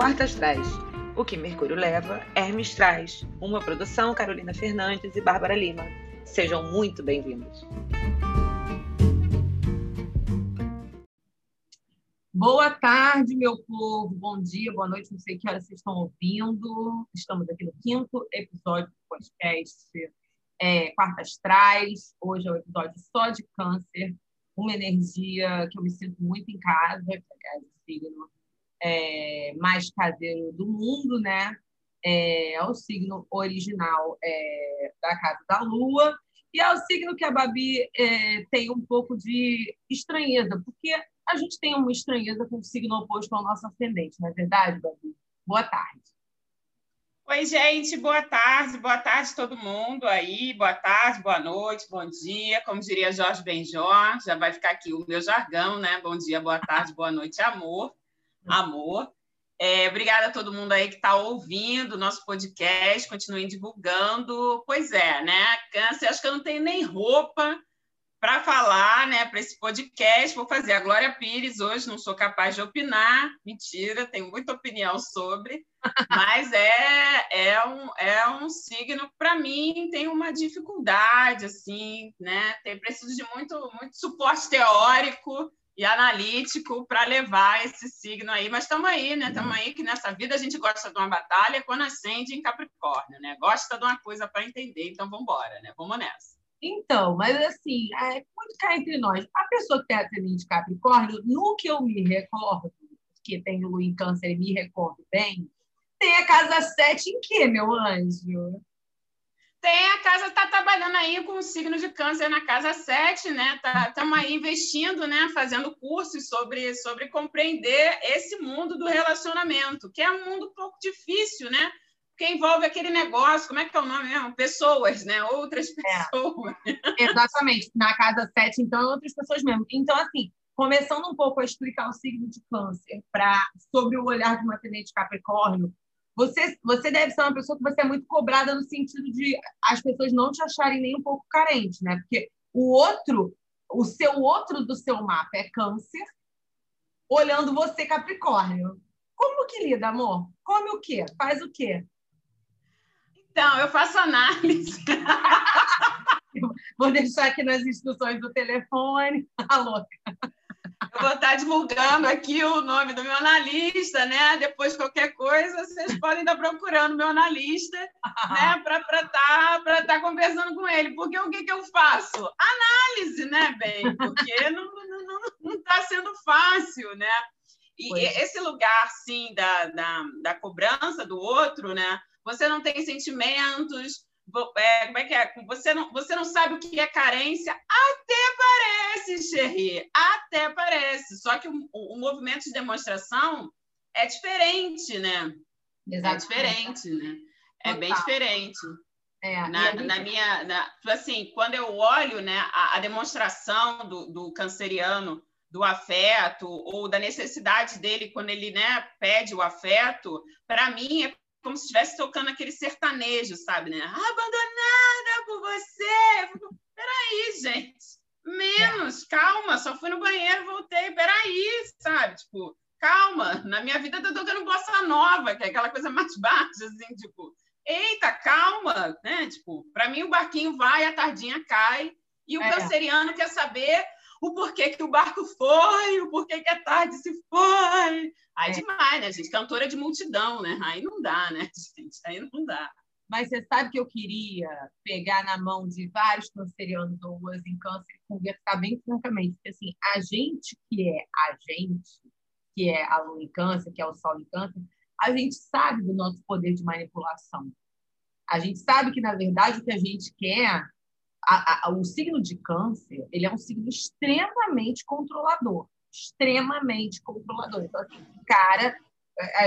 Quartas traz. O que Mercúrio leva, Hermes traz. Uma produção Carolina Fernandes e Bárbara Lima. Sejam muito bem-vindos. Boa tarde, meu povo. Bom dia, boa noite. Não sei que horas vocês estão ouvindo. Estamos aqui no quinto episódio do podcast é, Quartas Traz. Hoje é o um episódio só de câncer. Uma energia que eu me sinto muito em casa, que é signo é, mais caseiro do mundo, né? É, é o signo original é, da casa da Lua e é o signo que a Babi é, tem um pouco de estranheza, porque a gente tem uma estranheza com o signo oposto ao nosso ascendente, não é verdade, Babi? Boa tarde. Oi, gente, boa tarde, boa tarde todo mundo aí, boa tarde, boa noite, bom dia, como diria Jorge Benjó, já vai ficar aqui o meu jargão, né? Bom dia, boa tarde, boa noite, amor amor. É, obrigada a todo mundo aí que está ouvindo o nosso podcast, continuem divulgando. Pois é, né? Câncer, acho que eu não tenho nem roupa para falar, né, para esse podcast. Vou fazer a Glória Pires hoje, não sou capaz de opinar. Mentira, tenho muita opinião sobre, mas é, é, um, é um signo, para mim, tem uma dificuldade, assim, né? Tem, preciso de muito, muito suporte teórico e analítico para levar esse signo aí. Mas estamos aí, né? Estamos aí que nessa vida a gente gosta de uma batalha quando acende em Capricórnio, né? Gosta de uma coisa para entender, então vamos embora, né? Vamos nessa. Então, mas assim, é muito cá entre nós. A pessoa que tem ascendente de Capricórnio, no que eu me recordo, que tem Lua em Câncer e me recordo bem, tem a casa 7 em quê, meu anjo? Tem a casa está trabalhando aí com o signo de câncer na casa 7, né? Estamos tá, aí investindo, né? Fazendo cursos sobre, sobre compreender esse mundo do relacionamento, que é um mundo um pouco difícil, né? Porque envolve aquele negócio, como é que é o nome mesmo? Pessoas, né? Outras é. pessoas. É. Exatamente. Na casa 7, então, outras pessoas mesmo. Então, assim, começando um pouco a explicar o signo de câncer para sobre o olhar de uma tenente Capricórnio, você, você deve ser uma pessoa que você é muito cobrada no sentido de as pessoas não te acharem nem um pouco carente, né? Porque o outro, o seu outro do seu mapa é câncer, olhando você Capricórnio. Como que lida, amor? Come o quê? Faz o quê? Então, eu faço análise. Vou deixar aqui nas instruções do telefone. A louca. Eu vou estar divulgando aqui o nome do meu analista, né? Depois, qualquer coisa, vocês podem estar procurando meu analista, né? Para estar tá, tá conversando com ele. Porque o que, que eu faço? Análise, né, bem? Porque não está não, não tá sendo fácil, né? E pois. esse lugar, sim, da, da, da cobrança do outro, né? Você não tem sentimentos, é, como é que é? Você não, você não sabe o que é carência? Até parece, Xerri, até parece. Só que o, o, movimento de demonstração é diferente, né? É diferente, né? É bem diferente. É, na, gente... na, minha, na, tipo assim, quando eu olho, né, a, a demonstração do, do canceriano do afeto ou da necessidade dele quando ele, né, pede o afeto, para mim é como se estivesse tocando aquele sertanejo, sabe, né? Abandonada por você. Peraí, gente. Menos, calma, só fui no banheiro, voltei. Peraí, sabe? Tipo, calma. Na minha vida tá tocando bossa nova, que é aquela coisa mais baixa, assim, tipo, eita, calma, né? Tipo, para mim o barquinho vai, a tardinha cai, e o é. canceriano quer saber o porquê que o barco foi, o porquê que a tarde se foi. Aí é. demais, né, gente? Cantora de multidão, né? Aí não dá, né, gente? Aí não dá. Mas você sabe que eu queria pegar na mão de vários cancerianos ou em câncer e conversar bem francamente. Porque, assim, a gente que é a gente, que é a lua em câncer, que é o sol em câncer, a gente sabe do nosso poder de manipulação. A gente sabe que, na verdade, o que a gente quer a, a, o signo de câncer, ele é um signo extremamente controlador, extremamente controlador. Então, assim, cara,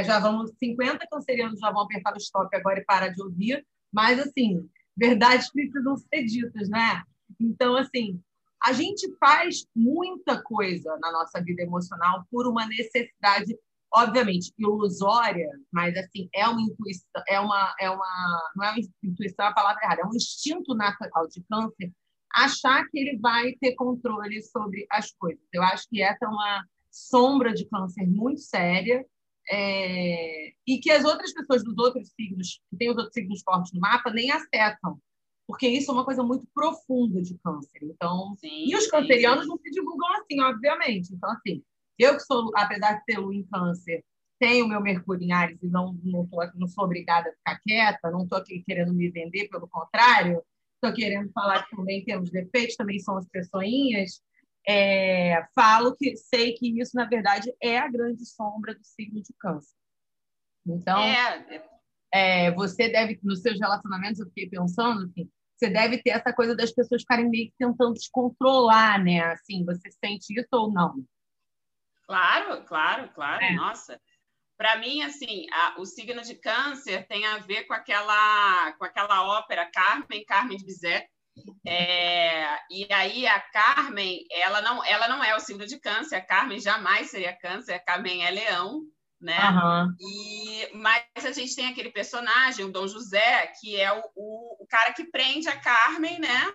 já vamos, 50 cancerianos já vão apertar o stop agora e parar de ouvir, mas, assim, verdades precisam ser ditas, né? Então, assim, a gente faz muita coisa na nossa vida emocional por uma necessidade obviamente ilusória, mas assim é uma intuição, é uma é uma não é uma intuição é a palavra errada, é um instinto natural de câncer achar que ele vai ter controle sobre as coisas. Eu acho que essa é uma sombra de câncer muito séria é, e que as outras pessoas dos outros signos, que têm os outros signos fortes no mapa, nem acessam, porque isso é uma coisa muito profunda de câncer. Então, sim, e os cancerianos sim. não se divulgam assim, obviamente. Então, assim, eu que sou, apesar de ter lua em câncer, tenho meu Mercúrio em Ares e não, não, tô, não sou obrigada a ficar quieta, não estou aqui querendo me vender, pelo contrário, estou querendo falar que também temos defeitos, também somos pessoinhas. É, falo que sei que isso, na verdade, é a grande sombra do signo de câncer. Então, é. É, você deve, nos seus relacionamentos, eu fiquei pensando, assim, você deve ter essa coisa das pessoas ficarem meio que tentando te controlar, né? Assim, você sente isso ou não? Claro, claro, claro. É. Nossa, para mim, assim, a, o signo de câncer tem a ver com aquela, com aquela ópera Carmen, Carmen de Bizet. É, e aí a Carmen, ela não, ela não é o signo de câncer, a Carmen jamais seria câncer, a Carmen é leão, né? Uhum. E, mas a gente tem aquele personagem, o Dom José, que é o, o, o cara que prende a Carmen, né?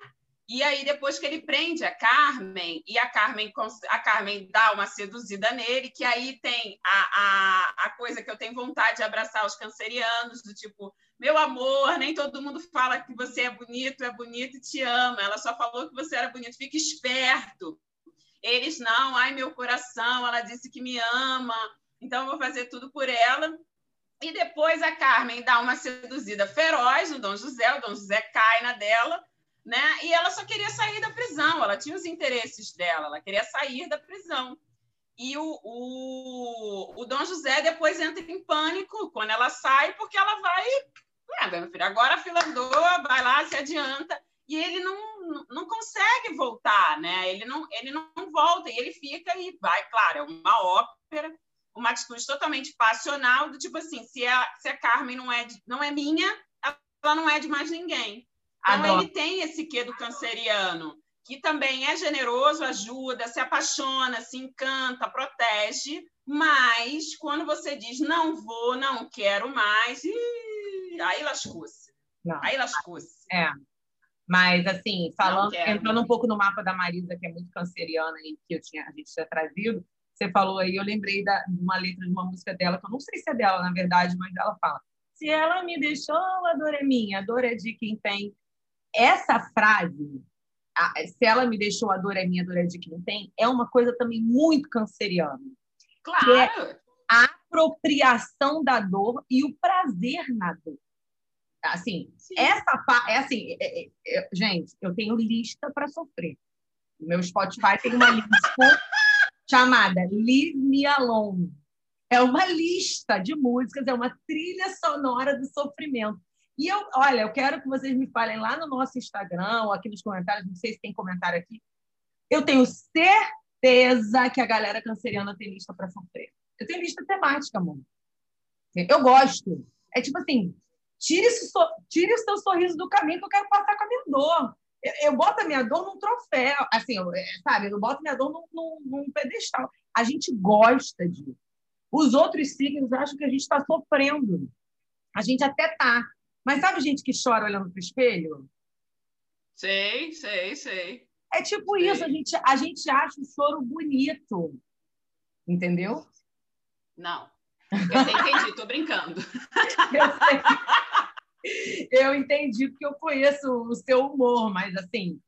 E aí, depois que ele prende a Carmen, e a Carmen, a Carmen dá uma seduzida nele, que aí tem a, a, a coisa que eu tenho vontade de abraçar os cancerianos, do tipo, meu amor, nem todo mundo fala que você é bonito, é bonito e te ama. Ela só falou que você era bonito, fica esperto. Eles não, ai meu coração, ela disse que me ama, então eu vou fazer tudo por ela. E depois a Carmen dá uma seduzida feroz no Dom José, o Dom José cai na dela, né? E ela só queria sair da prisão, ela tinha os interesses dela, ela queria sair da prisão. E o, o, o Dom José depois entra em pânico quando ela sai, porque ela vai. É, meu filho, agora a fila andou, vai lá, se adianta. E ele não, não consegue voltar, né? Ele não, ele não volta, e ele fica e vai, claro, é uma ópera, uma atitude totalmente passional, do tipo assim, se a, se a Carmen não é, não é minha, ela não é de mais ninguém. Então, Adoro. ele tem esse quê do canceriano, que também é generoso, ajuda, se apaixona, se encanta, protege, mas quando você diz não vou, não quero mais, ih, aí lascou-se. Aí lascou-se. É. Mas, assim, falando, entrando um pouco no mapa da Marisa, que é muito canceriana e que eu tinha, a gente tinha trazido, você falou aí, eu lembrei da, de uma letra de uma música dela, que eu não sei se é dela, na verdade, mas ela fala: Se ela me deixou, a dor é minha, a dor é de quem tem essa frase, se ela me deixou, a dor é minha, a dor é de quem tem, é uma coisa também muito canceriana. Claro. É a apropriação da dor e o prazer na dor. Assim, Sim. essa é assim, é, é, é, gente, eu tenho lista para sofrer. O meu Spotify tem uma lista chamada Leave Me Alone. É uma lista de músicas, é uma trilha sonora do sofrimento. E eu, olha, eu quero que vocês me falem lá no nosso Instagram ou aqui nos comentários, não sei se tem comentário aqui. Eu tenho certeza que a galera canceriana tem lista para sofrer. Eu tenho lista temática, amor. Eu gosto. É tipo assim, tire, tire o seu sorriso do caminho que eu quero passar com a minha dor. Eu, eu boto a minha dor num troféu, assim, eu, é, sabe? Eu boto a minha dor num, num, num pedestal. A gente gosta disso. Os outros signos acham que a gente está sofrendo. A gente até tá, mas sabe gente que chora olhando para o espelho? Sei, sei, sei. É tipo sei. isso, a gente, a gente acha o choro bonito. Entendeu? Não. Eu entendi, tô brincando. eu, eu entendi porque eu conheço o seu humor, mas assim,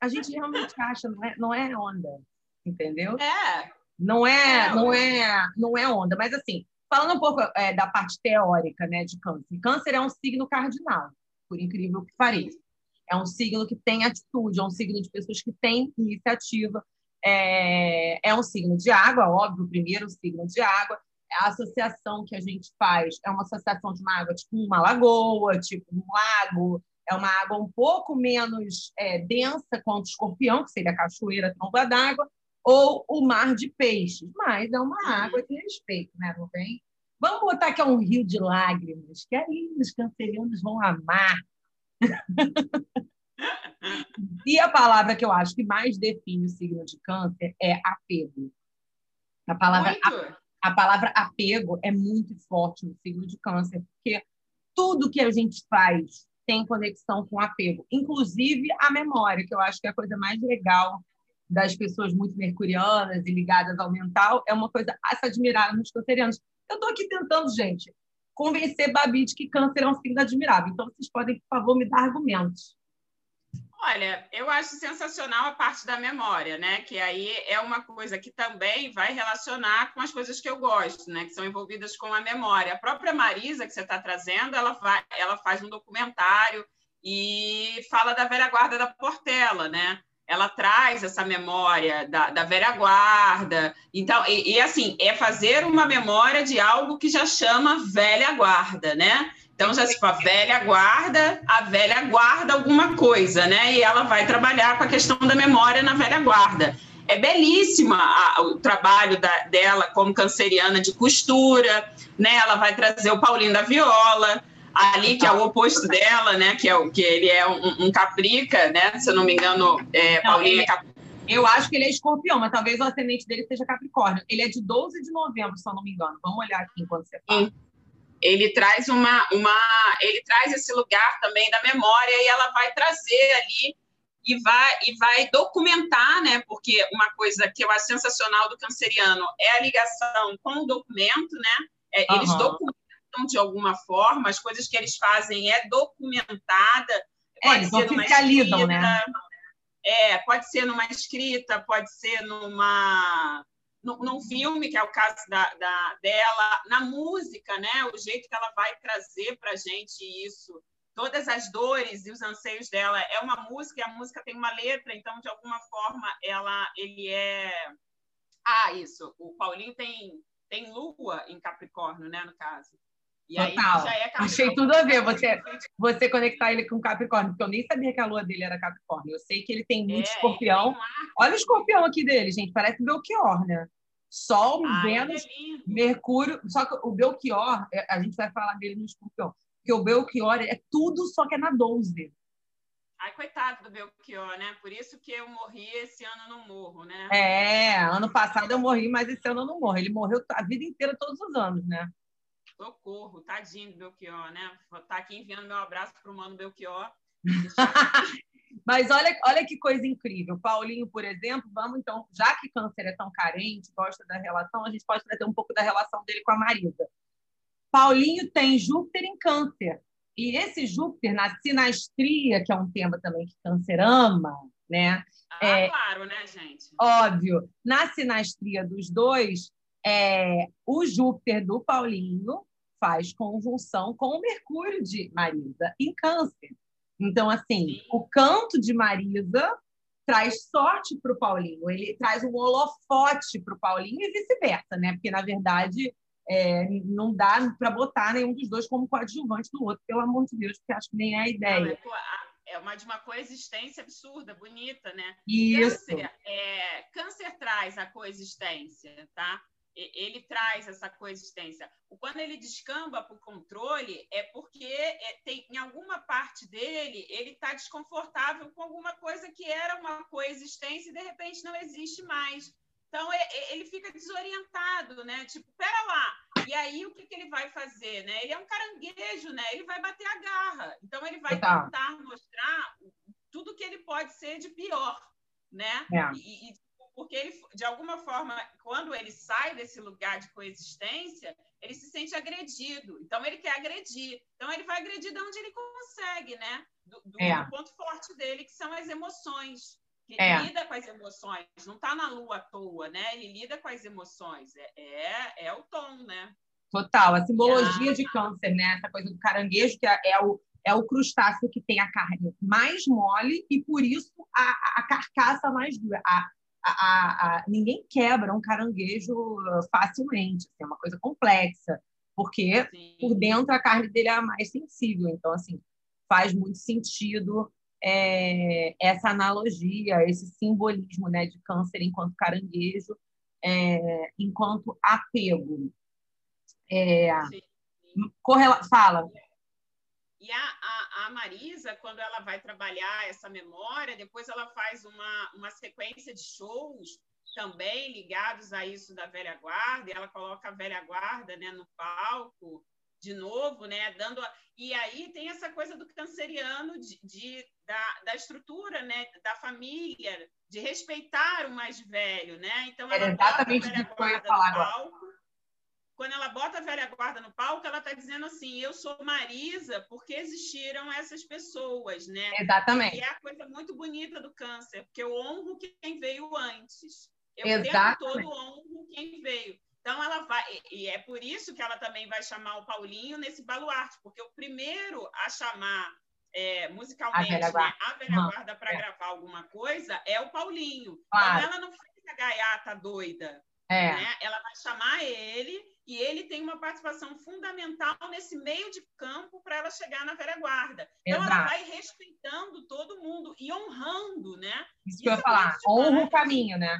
a gente realmente acha, não é, não é onda, entendeu? É. Não é, é não é, não é onda, mas assim, Falando um pouco é, da parte teórica né, de câncer. Câncer é um signo cardinal, por incrível que pareça. É um signo que tem atitude, é um signo de pessoas que têm iniciativa. É, é um signo de água, óbvio, o primeiro signo de água. A associação que a gente faz é uma associação de uma água tipo uma lagoa, tipo um lago. É uma água um pouco menos é, densa quanto o escorpião, que seria a cachoeira, tromba d'água, ou o mar de peixes, mas é uma uhum. água de respeito, né? Não tem? Vamos botar que é um rio de lágrimas, que aí os cancerianos vão amar. e a palavra que eu acho que mais define o signo de câncer é apego. A palavra, a, a palavra apego é muito forte no signo de câncer, porque tudo que a gente faz tem conexão com apego, inclusive a memória, que eu acho que é a coisa mais legal das pessoas muito mercurianas e ligadas ao mental é uma coisa a se admirar nos cancerianos. Eu estou aqui tentando, gente, convencer Babi de que câncer é um signo admirável. Então, vocês podem, por favor, me dar argumentos. Olha, eu acho sensacional a parte da memória, né? Que aí é uma coisa que também vai relacionar com as coisas que eu gosto, né? Que são envolvidas com a memória. A própria Marisa que você está trazendo, ela, vai, ela faz um documentário e fala da velha guarda da Portela, né? Ela traz essa memória da, da velha guarda. Então, e, e assim, é fazer uma memória de algo que já chama velha guarda, né? Então, já tipo, a velha guarda, a velha guarda alguma coisa, né? E ela vai trabalhar com a questão da memória na velha guarda. É belíssima a, o trabalho da, dela como canceriana de costura, né? Ela vai trazer o Paulinho da Viola, ali que é o oposto dela, né? Que é o que ele é um, um caprica, né? Se eu não me engano, é, não, Paulinho é caprica. Eu acho que ele é escorpião, mas talvez o ascendente dele seja Capricórnio. Ele é de 12 de novembro, se eu não me engano. Vamos olhar aqui enquanto você fala. Sim ele traz uma, uma ele traz esse lugar também da memória e ela vai trazer ali e vai e vai documentar, né? Porque uma coisa que eu acho sensacional do canceriano é a ligação com o documento, né? É, eles uhum. documentam de alguma forma as coisas que eles fazem é documentada. É, pode é, ser escrita, né? É, pode ser numa escrita, pode ser numa num filme, que é o caso da, da, dela, na música, né? O jeito que ela vai trazer para a gente isso, todas as dores e os anseios dela. É uma música e a música tem uma letra, então, de alguma forma, ela, ele é... Ah, isso, o Paulinho tem, tem lua em Capricórnio, né, no caso. E Total. É Achei tudo a ver você, você conectar ele com Capricórnio, porque eu nem sabia que a lua dele era Capricórnio. Eu sei que ele tem muito é, escorpião. Tem Olha o escorpião aqui dele, gente. Parece Belchior, né? Sol, Ai, Vênus, é Mercúrio. Só que o Belchior, é, a gente vai falar dele no escorpião, porque o Belchior é tudo, só que é na 12. Ai, coitado do Belchior, né? Por isso que eu morri, esse ano não morro, né? É, ano passado eu morri, mas esse ano eu não morro. Ele morreu a vida inteira, todos os anos, né? Socorro, tadinho do Belchior, né? Vou estar tá aqui enviando meu abraço para o mano Belchior. Mas olha, olha que coisa incrível. Paulinho, por exemplo, vamos então, já que câncer é tão carente, gosta da relação, a gente pode trazer um pouco da relação dele com a Marisa. Paulinho tem Júpiter em câncer. E esse Júpiter na sinastria, que é um tema também que câncer ama, né? Ah, é, claro, né, gente? Óbvio. Na sinastria dos dois, é, o Júpiter do Paulinho faz conjunção com o Mercúrio de Marisa em Câncer. Então, assim, Sim. o canto de Marisa traz sorte para o Paulinho, ele traz um holofote para o Paulinho e vice-versa, né? Porque, na verdade, é, não dá para botar nenhum dos dois como coadjuvante do outro, pelo amor de Deus, porque acho que nem é a ideia. Não, é, é uma de uma coexistência absurda, bonita, né? Isso. Câncer, é, câncer traz a coexistência, tá? Ele traz essa coexistência. Quando ele descamba para o controle, é porque é, tem, em alguma parte dele ele está desconfortável com alguma coisa que era uma coexistência e de repente não existe mais. Então é, é, ele fica desorientado, né? Tipo, pera lá. E aí o que, que ele vai fazer, né? Ele é um caranguejo, né? Ele vai bater a garra. Então ele vai tentar mostrar tudo que ele pode ser de pior, né? É. E, e porque ele, de alguma forma, quando ele sai desse lugar de coexistência, ele se sente agredido. Então, ele quer agredir. Então, ele vai agredir de onde ele consegue, né? Do, do, é. do ponto forte dele, que são as emoções. Ele é. lida com as emoções, não está na lua à toa, né? Ele lida com as emoções. É, é, é o tom, né? Total, a simbologia de câncer, né? Essa coisa do caranguejo, que é, é o, é o crustáceo que tem a carne mais mole e, por isso, a, a carcaça mais dura. A, a, a, ninguém quebra um caranguejo facilmente, assim, é uma coisa complexa, porque Sim. por dentro a carne dele é a mais sensível. Então, assim, faz muito sentido é, essa analogia, esse simbolismo né, de câncer enquanto caranguejo, é, enquanto apego. É, correla... Fala. E a, a, a, Marisa, quando ela vai trabalhar essa memória, depois ela faz uma, uma sequência de shows também ligados a isso da velha guarda, e ela coloca a velha guarda né, no palco de novo, né, dando a... e aí tem essa coisa do canceriano de, de da, da, estrutura, né, da família, de respeitar o mais velho, né? Então ela é exatamente o que eu ia falar agora. Quando ela bota a velha guarda no palco, ela está dizendo assim: eu sou Marisa porque existiram essas pessoas, né? Exatamente. E é a coisa muito bonita do câncer, porque eu honro quem veio antes. Eu Exatamente. todo honro quem veio. Então ela vai, e é por isso que ela também vai chamar o Paulinho nesse baluarte, porque o primeiro a chamar é, musicalmente a velha guarda, né, guarda para é. gravar alguma coisa é o Paulinho. Claro. Então ela não fez a gaiata doida. É. Né? Ela vai chamar ele e ele tem uma participação fundamental nesse meio de campo para ela chegar na velha guarda. Então Exato. ela vai respeitando todo mundo e honrando, né? Isso, isso que eu ia falar, honra o caminho, né?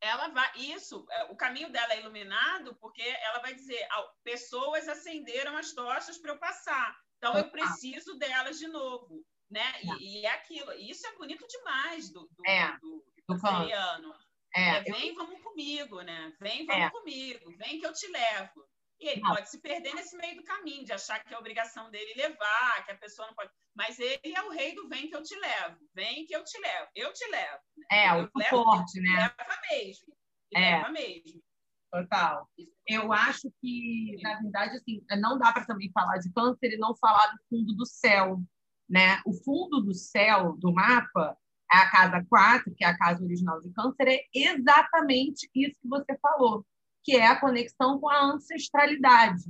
Ela vai, isso, é, o caminho dela é iluminado porque ela vai dizer, pessoas acenderam as tochas para eu passar, então eu preciso delas de novo, né? E, e é aquilo, isso é bonito demais do, do, é, do, do, do é, é, vem, eu... vamos comigo, né? Vem, vamos é. comigo, vem que eu te levo. E ele não. pode se perder nesse meio do caminho, de achar que é obrigação dele levar, que a pessoa não pode. Mas ele é o rei do vem que eu te levo, vem que eu te levo, eu te levo. Né? É, eu o forte, né? Leva mesmo. É. Leva mesmo. Total. Eu acho que, na verdade, assim, não dá para também falar de câncer e não falar do fundo do céu, né? O fundo do céu do mapa é a casa 4, que é a casa original de câncer, é exatamente isso que você falou, que é a conexão com a ancestralidade,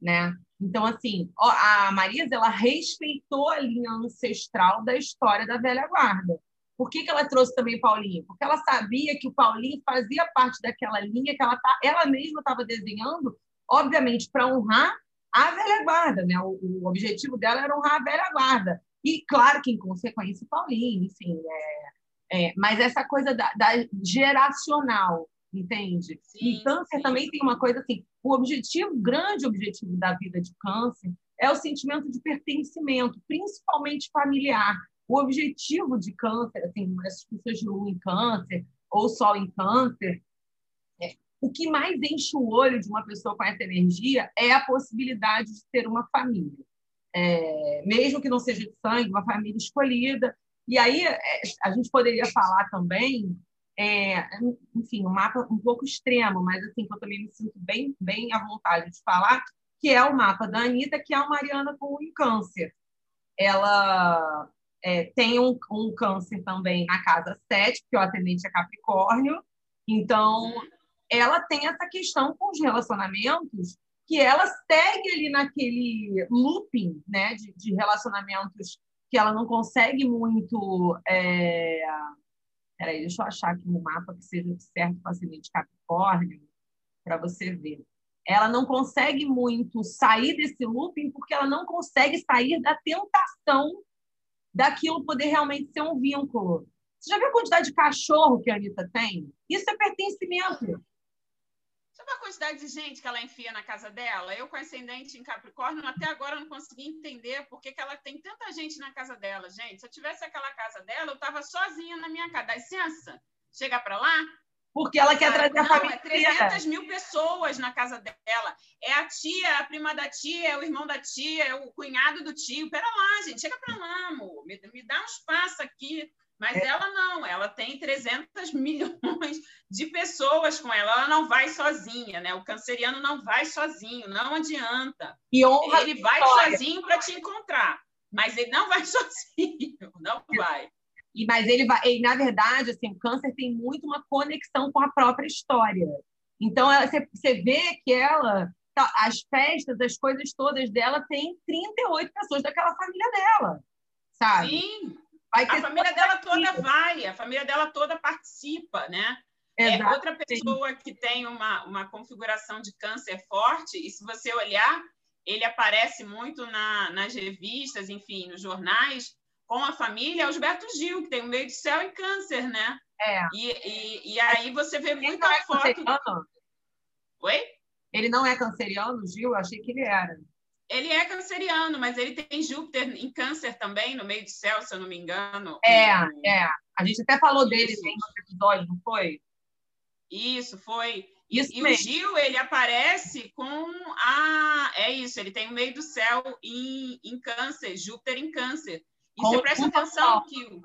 né? Então, assim, a Marisa, ela respeitou a linha ancestral da história da velha guarda. Por que, que ela trouxe também Paulinho? Porque ela sabia que o Paulinho fazia parte daquela linha que ela, tá, ela mesma estava desenhando, obviamente, para honrar a velha guarda, né? O, o objetivo dela era honrar a velha guarda. E, claro que, em consequência, Paulinho, enfim. É, é, mas essa coisa da, da geracional, entende? Sim, e câncer sim. também tem uma coisa assim: o objetivo, o grande objetivo da vida de câncer é o sentimento de pertencimento, principalmente familiar. O objetivo de câncer, assim, as pessoas de lua em câncer ou sol em câncer, é, o que mais enche o olho de uma pessoa com essa energia é a possibilidade de ter uma família é, mesmo que não seja de sangue, uma família escolhida. E aí é, a gente poderia falar também, é, enfim, um mapa um pouco extremo, mas assim que eu também me sinto bem, bem à vontade de falar, que é o mapa da Anitta, que é uma Mariana com um câncer. Ela é, tem um, um, câncer também na casa 7, que é o atendente é Capricórnio. Então, ela tem essa questão com os relacionamentos que ela segue ali naquele looping né, de, de relacionamentos que ela não consegue muito. É... Peraí, deixa eu achar aqui no mapa que seja certo para de Capricórnio, para você ver. Ela não consegue muito sair desse looping porque ela não consegue sair da tentação daquilo poder realmente ser um vínculo. Você já viu a quantidade de cachorro que a Anitta tem? Isso é pertencimento. Sabe a quantidade de gente que ela enfia na casa dela? Eu, com ascendente em Capricórnio, até agora não consegui entender por que, que ela tem tanta gente na casa dela. Gente, se eu tivesse aquela casa dela, eu estava sozinha na minha casa. Dá licença? Chega para lá? Porque ela quer trazer a família. É 300 mil pessoas na casa dela. É a tia, a prima da tia, é o irmão da tia, é o cunhado do tio. Pera lá, gente, chega para lá, amor. Me, me dá um espaço aqui. Mas é. ela não, ela tem 300 milhões de pessoas com ela, ela não vai sozinha, né? O canceriano não vai sozinho, não adianta. E honra ele vai história. sozinho para te encontrar, mas ele não vai sozinho, não vai. E mas ele vai, e, na verdade, assim, o câncer tem muito uma conexão com a própria história. Então você, você vê que ela tá, as festas, as coisas todas dela tem 38 pessoas daquela família dela, sabe? Sim a família dela toda vai, a família dela toda participa, né? É outra pessoa que tem uma, uma configuração de câncer forte, e se você olhar, ele aparece muito na, nas revistas, enfim, nos jornais, com a família, é o Gilberto Gil, que tem o meio de céu e câncer, né? É. E, e, e aí você vê muita é foto. Canceriano? Oi? Ele não é canceriano, Gil? Eu achei que ele era. Ele é canceriano, mas ele tem Júpiter em câncer também, no meio do céu, se eu não me engano. É, é. A gente até falou dele em outro episódio, não foi? Isso, foi. Isso e, e o Gil, ele aparece com a. É isso, ele tem o meio do céu em, em câncer, Júpiter em câncer. E com você presta atenção que,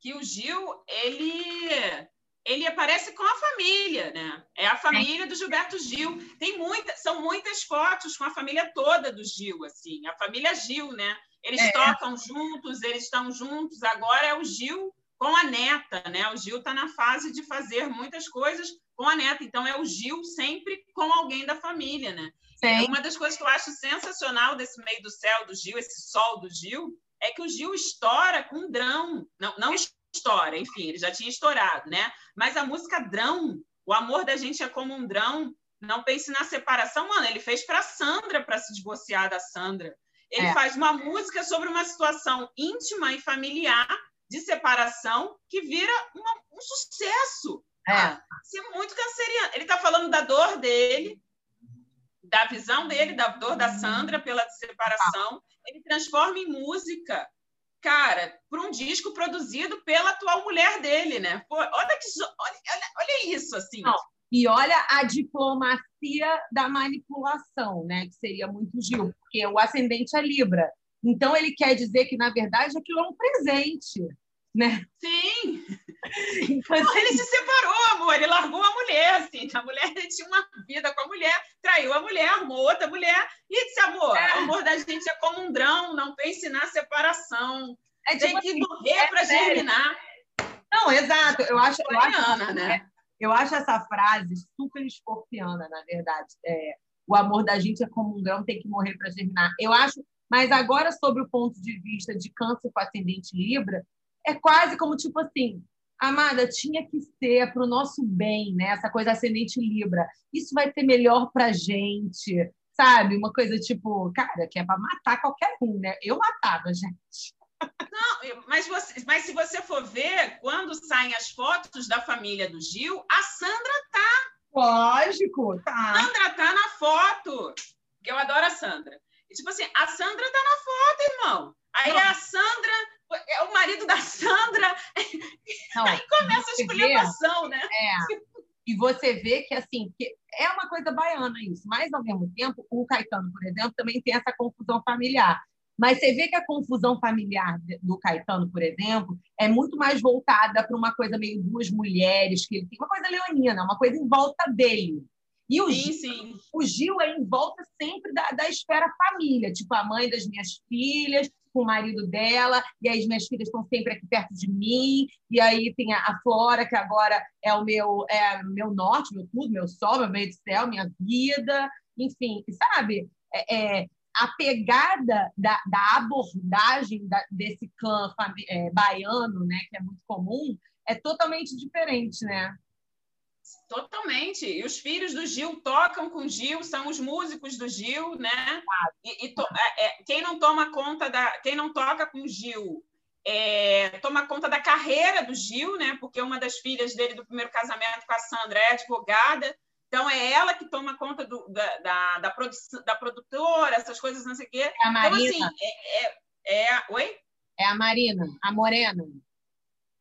que o Gil, ele ele aparece com a família, né? É a família do Gilberto Gil. Tem muita, são muitas fotos com a família toda do Gil, assim, a família Gil, né? Eles é. tocam juntos, eles estão juntos. Agora é o Gil com a neta, né? O Gil está na fase de fazer muitas coisas com a neta, então é o Gil sempre com alguém da família, né? Sim. Uma das coisas que eu acho sensacional desse meio do céu do Gil, esse sol do Gil, é que o Gil estoura com drão. Não, não estoura, enfim, ele já tinha estourado, né? Mas a música Drão, o amor da gente é como um drão, não pense na separação, mano, ele fez para Sandra para se divorciar da Sandra. Ele é. faz uma música sobre uma situação íntima e familiar de separação que vira uma, um sucesso. É. Ah, é muito canceriano. Ele está falando da dor dele, da visão dele, da dor da Sandra pela separação. Ele transforma em música cara, para um disco produzido pela atual mulher dele, né? Pô, olha, que, olha, olha isso, assim. Não, e olha a diplomacia da manipulação, né? Que seria muito Gil, porque o ascendente é Libra. Então ele quer dizer que, na verdade, aquilo é um presente, né? Sim! Ele se separou, amor, ele largou a mulher, assim. A mulher tinha uma vida com a mulher, traiu a mulher, arrumou outra mulher e disse, amor, é. o amor da gente é como um drão, não pense na separação. É tipo Tem que assim, morrer é para germinar. Não, exato. Eu acho, eu acho, né? eu acho essa frase super escorpiana, na verdade. É, o amor da gente é como um grão, tem que morrer para germinar. Eu acho, mas agora sobre o ponto de vista de câncer com ascendente Libra, é quase como tipo assim, amada, tinha que ser para o nosso bem, né? Essa coisa ascendente Libra. Isso vai ser melhor para gente, sabe? Uma coisa tipo, cara, que é para matar qualquer um, né? Eu matava, gente. Não, mas, você, mas se você for ver, quando saem as fotos da família do Gil, a Sandra tá. Lógico, tá. Sandra tá na foto. Que eu adoro a Sandra. E, tipo assim, a Sandra tá na foto, irmão. Aí a Sandra é o marido da Sandra. Não, Aí começa a explicação, né? É. E você vê que assim que é uma coisa baiana isso, mas ao mesmo tempo o Caetano, por exemplo, também tem essa confusão familiar. Mas você vê que a confusão familiar do Caetano, por exemplo, é muito mais voltada para uma coisa meio duas mulheres, que ele tem uma coisa leonina, uma coisa em volta dele. E o, sim, Gil, sim. o Gil é em volta sempre da, da esfera família, tipo a mãe das minhas filhas, com o marido dela, e aí as minhas filhas estão sempre aqui perto de mim, e aí tem a, a Flora, que agora é o meu, é meu norte, meu tudo, meu sol, meu meio de céu, minha vida, enfim, sabe? É, é, a pegada da, da abordagem da, desse clã é, baiano, né, que é muito comum, é totalmente diferente, né? Totalmente. E os filhos do Gil tocam com o Gil, são os músicos do Gil, né? E, e to, é, é, quem não toma conta da, quem não toca com o Gil, é, toma conta da carreira do Gil, né? Porque uma das filhas dele do primeiro casamento com a Sandra é advogada, então é ela que toma conta do, da, da, da, produção, da produtora, essas coisas, não sei o quê. É a Marina. Então, assim, é, é, é, oi? É a Marina, a Morena.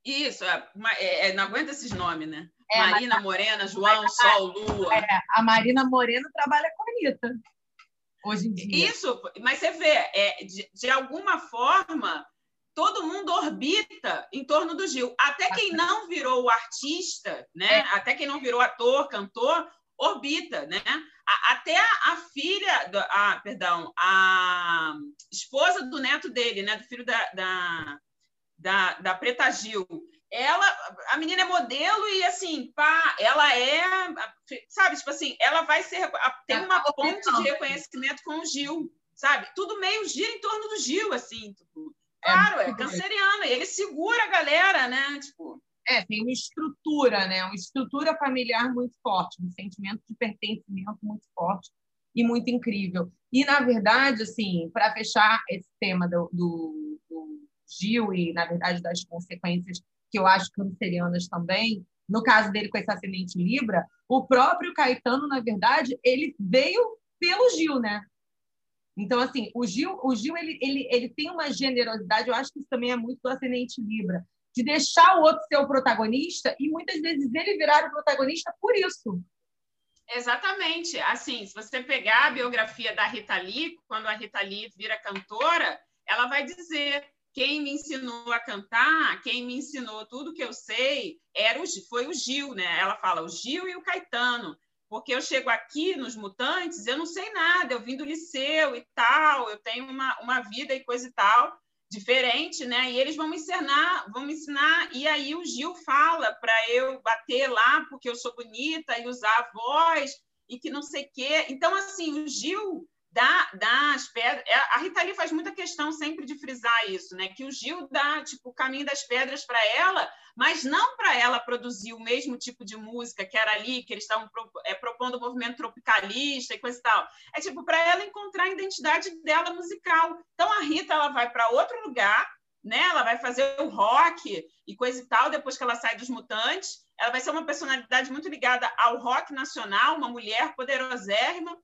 Isso, é, é, não aguenta esses nomes, né? É, Marina mas, Morena, João, mas, Sol, Lua. É, a Marina Morena trabalha com a Anitta, hoje em dia. Isso, mas você vê, é, de, de alguma forma, todo mundo orbita em torno do Gil. Até quem não virou artista, né? É. até quem não virou ator, cantor, orbita. Né? Até a, filha, a, perdão, a esposa do neto dele, né? do filho da, da, da, da Preta Gil, ela, a menina é modelo e assim, pá, ela é, sabe, tipo assim, ela vai ser, tem é uma ponte de reconhecimento com o Gil, sabe? Tudo meio gira em torno do Gil, assim, tipo, é claro, é, canceriano, e ele segura a galera, né? Tipo, é, tem uma estrutura, né? Uma estrutura familiar muito forte, um sentimento de pertencimento muito forte e muito incrível. E, na verdade, assim, para fechar esse tema do, do, Gil e, na verdade, das consequências que eu acho cancerianas também, no caso dele com esse ascendente Libra, o próprio Caetano, na verdade, ele veio pelo Gil, né? Então, assim, o Gil, o Gil ele, ele, ele tem uma generosidade, eu acho que isso também é muito do ascendente Libra, de deixar o outro ser o protagonista e muitas vezes ele virar o protagonista por isso. Exatamente. Assim, se você pegar a biografia da Rita Lee, quando a Rita Lee vira cantora, ela vai dizer quem me ensinou a cantar, quem me ensinou tudo que eu sei, era o, foi o Gil, né? Ela fala o Gil e o Caetano, porque eu chego aqui nos Mutantes, eu não sei nada, eu vim do liceu e tal, eu tenho uma, uma vida e coisa e tal, diferente, né? E eles vão me ensinar, vão me ensinar, e aí o Gil fala para eu bater lá porque eu sou bonita e usar a voz e que não sei quê. Então, assim, o Gil dá, dá as pedras. É, a Rita Lee faz muita questão sempre de frisar isso, né? Que o Gil dá tipo, o caminho das pedras para ela, mas não para ela produzir o mesmo tipo de música que era ali, que eles estavam é, propondo o movimento tropicalista e coisa e tal. É tipo para ela encontrar a identidade dela musical. Então a Rita ela vai para outro lugar, né? Ela vai fazer o rock e coisa e tal depois que ela sai dos Mutantes. Ela vai ser uma personalidade muito ligada ao rock nacional, uma mulher poderosérrima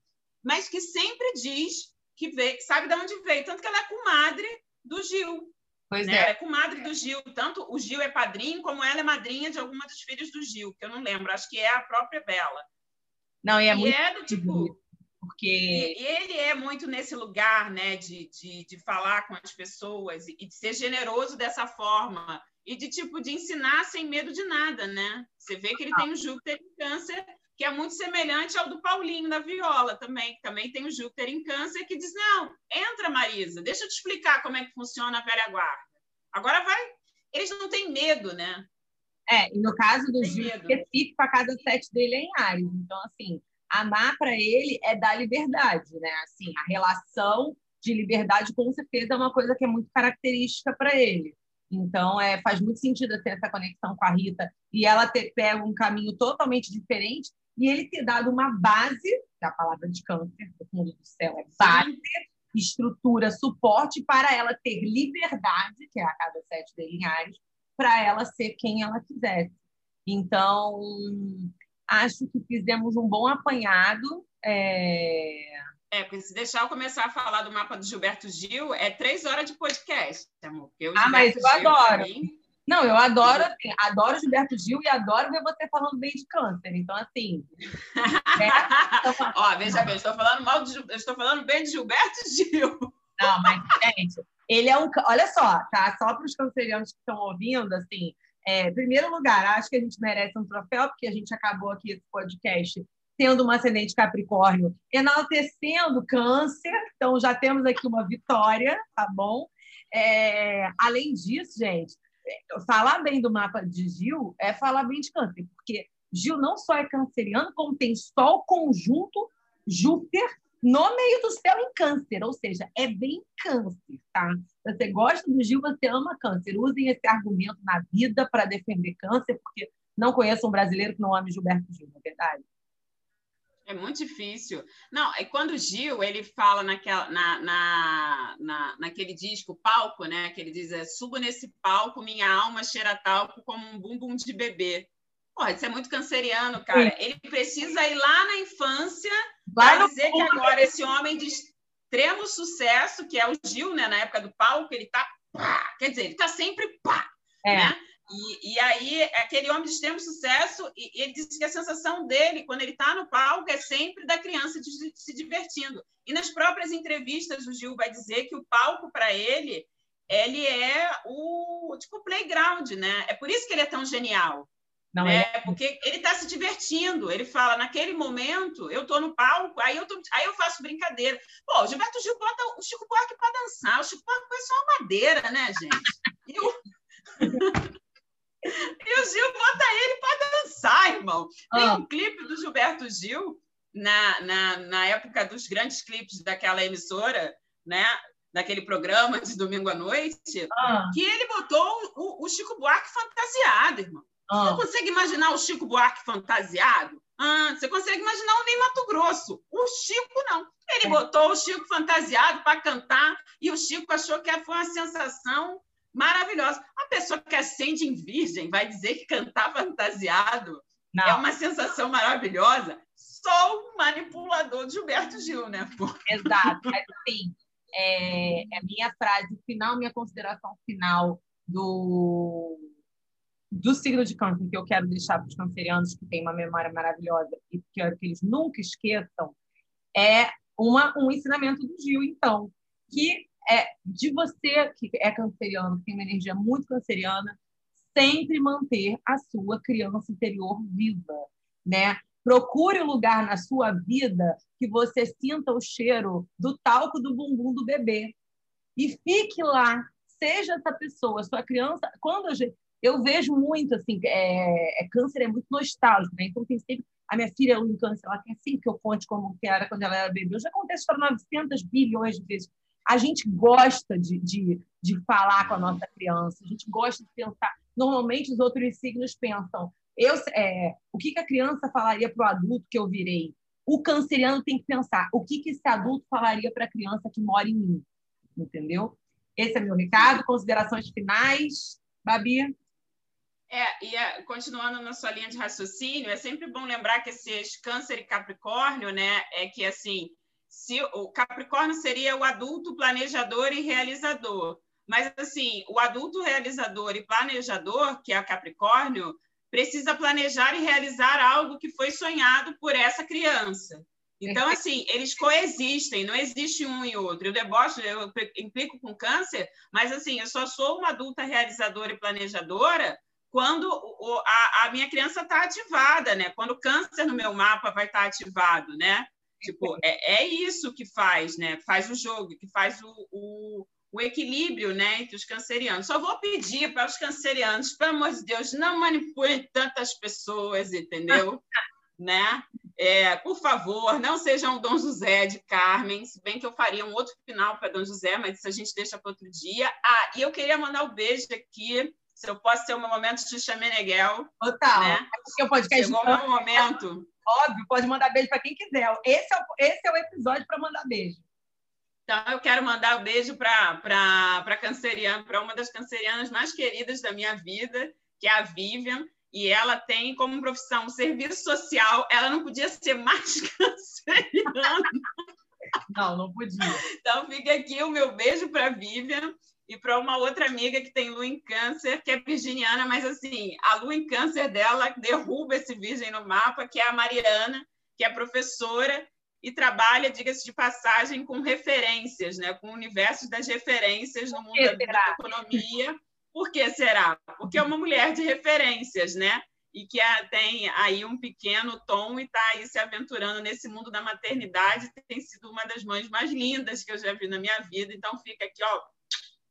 mas que sempre diz que veio, sabe de onde veio, tanto que ela é comadre do Gil. Pois né? é. Ela é comadre do Gil, tanto o Gil é padrinho, como ela é madrinha de alguma dos filhos do Gil, que eu não lembro, acho que é a própria Bela. Não, e é e muito é do tipo. Porque. E ele é muito nesse lugar, né, de, de, de falar com as pessoas e de ser generoso dessa forma. E de tipo de ensinar sem medo de nada, né? Você vê que ele tem um Júpiter em câncer que é muito semelhante ao do Paulinho na viola também, que também tem o Júpiter em câncer, que diz, não, entra, Marisa, deixa eu te explicar como é que funciona a velha guarda. Agora vai... Eles não têm medo, né? É, e no caso do Gil, específico, a casa 7 dele é em Ares. Então, assim, amar para ele é dar liberdade, né? Assim, a relação de liberdade, com certeza, é uma coisa que é muito característica para ele. Então, é, faz muito sentido ter essa conexão com a Rita e ela ter pego um caminho totalmente diferente e ele ter dado uma base, da palavra de câncer, do fundo do céu é base, estrutura, suporte para ela ter liberdade, que é a cada sete dele em Ares, para ela ser quem ela quisesse. Então, acho que fizemos um bom apanhado. É... É, se deixar eu começar a falar do mapa do Gilberto Gil, é três horas de podcast, amor. ah, mas eu Gil, adoro. Mim, não, eu adoro, assim, adoro Gilberto Gil e adoro ver você falando bem de câncer. Então, assim. né? Ó, veja bem, estou falando mal de estou falando bem de Gilberto Gil. Não, mas, gente, ele é um. Olha só, tá? Só para os cancerianos que estão ouvindo, assim. É, primeiro lugar, acho que a gente merece um troféu, porque a gente acabou aqui esse podcast tendo um ascendente Capricórnio, enaltecendo câncer. Então, já temos aqui uma vitória, tá bom? É, além disso, gente, falar bem do mapa de Gil é falar bem de câncer, porque Gil não só é canceriano, como tem Sol conjunto Júpiter no meio do céu em câncer, ou seja, é bem câncer, tá? Você gosta do Gil, você ama câncer. Usem esse argumento na vida para defender câncer, porque não conheço um brasileiro que não ame Gilberto Gil, na é verdade. É muito difícil. Não, e quando o Gil ele fala naquela, na, na, na, naquele disco, palco, né? Que ele diz: é, subo nesse palco, minha alma cheira talco como um bumbum de bebê. Pô, isso é muito canceriano, cara. Sim. Ele precisa ir lá na infância para dizer que agora esse homem de extremo sucesso, que é o Gil, né? Na época do palco, ele tá. Pá, quer dizer, ele tá sempre pá, é. né? E, e aí, aquele homem de extremo sucesso, e, ele disse que a sensação dele, quando ele está no palco, é sempre da criança de, de, se divertindo. E nas próprias entrevistas, o Gil vai dizer que o palco, para ele, ele é o tipo playground, né? É por isso que ele é tão genial. Não né? é? Porque ele está se divertindo. Ele fala, naquele momento, eu estou no palco, aí eu, tô, aí eu faço brincadeira. Pô, o Gilberto Gil bota o Chico Buarque para dançar. O Chico Buarque foi só madeira, né, gente? E. E o Gil bota ele para dançar, irmão. Tem ah. um clipe do Gilberto Gil, na, na, na época dos grandes clipes daquela emissora, né? daquele programa de domingo à noite, ah. que ele botou o, o, Chico Buarque fantasiado, irmão. Ah. Você consegue imaginar o Chico Buarque fantasiado? Ah, você consegue imaginar o Ney Mato Grosso. O Chico não. Ele é. botou o Chico fantasiado para cantar e o Chico achou que foi uma sensação maravilhosa. A pessoa que acende em virgem vai dizer que cantar fantasiado Não. é uma sensação maravilhosa. Só o manipulador de Gilberto Gil, né? Exato. Mas, assim, é, é a minha frase final, minha consideração final do, do signo de câncer que eu quero deixar para os cancerianos que têm uma memória maravilhosa e que quero que eles nunca esqueçam é uma, um ensinamento do Gil, então, que é de você que é canceriano, que tem uma energia muito canceriana, sempre manter a sua criança interior viva, né? Procure um lugar na sua vida que você sinta o cheiro do talco do bumbum do bebê e fique lá. Seja essa pessoa, sua criança. Quando eu, eu vejo muito assim, é, é, câncer é muito nostálgico, né? Então tem sempre a minha filha em câncer, ela quer sempre que eu conte como que era quando ela era bebê. Eu já contei para 900 bilhões de vezes. A gente gosta de, de, de falar com a nossa criança, a gente gosta de pensar. Normalmente os outros signos pensam, eu, é, o que, que a criança falaria para o adulto que eu virei? O canceriano tem que pensar o que, que esse adulto falaria para a criança que mora em mim. Entendeu? Esse é meu recado. Considerações finais, Babi? É, e é, continuando na sua linha de raciocínio, é sempre bom lembrar que esses câncer e capricórnio, né, é que assim, se o Capricórnio seria o adulto planejador e realizador, mas assim, o adulto realizador e planejador, que é o Capricórnio, precisa planejar e realizar algo que foi sonhado por essa criança. Então, assim, eles coexistem, não existe um e outro. O deboche, eu implico com câncer, mas, assim, eu só sou uma adulta realizadora e planejadora quando a, a minha criança está ativada, né? Quando o câncer no meu mapa vai estar tá ativado, né? Tipo, é, é isso que faz, né? Faz o jogo, que faz o, o o equilíbrio né, entre os cancerianos. Só vou pedir para os cancerianos, pelo amor de Deus, não manipulem tantas pessoas, entendeu? né? É, por favor, não sejam Dom José de Carmen, se bem que eu faria um outro final para Dom José, mas isso a gente deixa para outro dia. Ah, e eu queria mandar um beijo aqui, se eu posso ter o meu momento de Chameneguel. Total. Né? Porque o podcast Chegou o meu momento. Óbvio, pode mandar beijo para quem quiser. Esse é o, esse é o episódio para mandar beijo. Então, eu quero mandar um beijo para canceriana, para uma das cancerianas mais queridas da minha vida, que é a Vivian, e ela tem como profissão serviço social. Ela não podia ser mais canceriana. Não, não podia. Então, fica aqui o meu beijo para a Vivian e para uma outra amiga que tem lua em câncer, que é virginiana, mas assim, a lua em câncer dela derruba esse virgem no mapa, que é a Mariana, que é professora e trabalha, diga-se de passagem, com referências, né? com o universo das referências no mundo da economia. Por que será? Porque é uma mulher de referências, né? E que tem aí um pequeno tom e está aí se aventurando nesse mundo da maternidade. Tem sido uma das mães mais lindas que eu já vi na minha vida. Então, fica aqui, ó,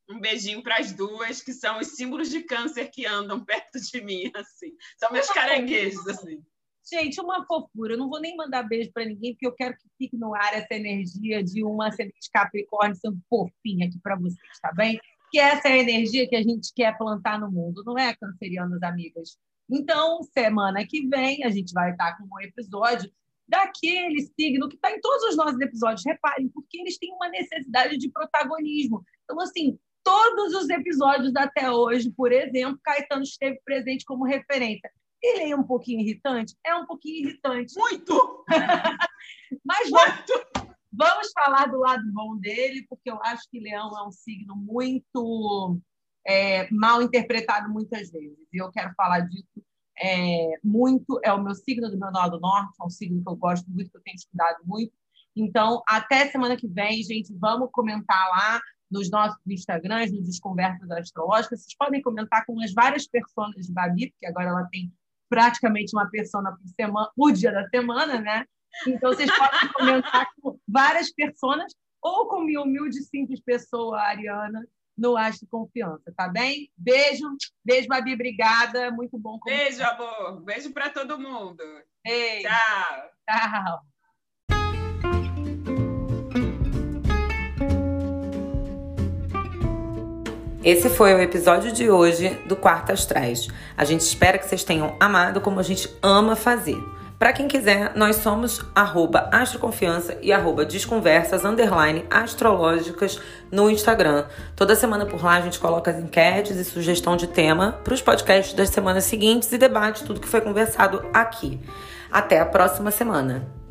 um beijinho para as duas, que são os símbolos de câncer que andam perto de mim, assim. São meus caranguejos, assim. Gente, uma fofura. Eu não vou nem mandar beijo para ninguém, porque eu quero que fique no ar essa energia de uma semente Capricórnio sendo fofinha aqui para vocês, tá bem? Que essa é a energia que a gente quer plantar no mundo, não é, cancerianas amigas? Então, semana que vem, a gente vai estar com um episódio daquele signo que está em todos os nossos episódios. Reparem, porque eles têm uma necessidade de protagonismo. Então, assim, todos os episódios até hoje, por exemplo, Caetano esteve presente como referência. Ele é um pouquinho irritante? É um pouquinho irritante. Muito! Mas vamos, vamos falar do lado bom dele, porque eu acho que Leão é um signo muito é, mal interpretado muitas vezes. E eu quero falar disso é, muito. É o meu signo do meu nó do norte, é um signo que eu gosto muito, que eu tenho estudado muito. Então, até semana que vem, gente, vamos comentar lá nos nossos Instagrams, nos Desconversas Astrológicas. Vocês podem comentar com as várias pessoas de Babi, porque agora ela tem praticamente uma persona por semana, por dia da semana, né? Então vocês podem comentar com várias personas ou com minha humilde simples pessoa, Ariana, no Astro Confiança, tá bem? Beijo, beijo, Babi, obrigada, muito bom. Beijo, amor, beijo para todo mundo. Beijo. Tchau. Tchau. Esse foi o episódio de hoje do Quarto Astrais. A gente espera que vocês tenham amado como a gente ama fazer. Para quem quiser, nós somos arroba astroconfiança e arroba desconversas, underline, astrológicas no Instagram. Toda semana por lá a gente coloca as enquetes e sugestão de tema para os podcasts das semanas seguintes e debate tudo que foi conversado aqui. Até a próxima semana.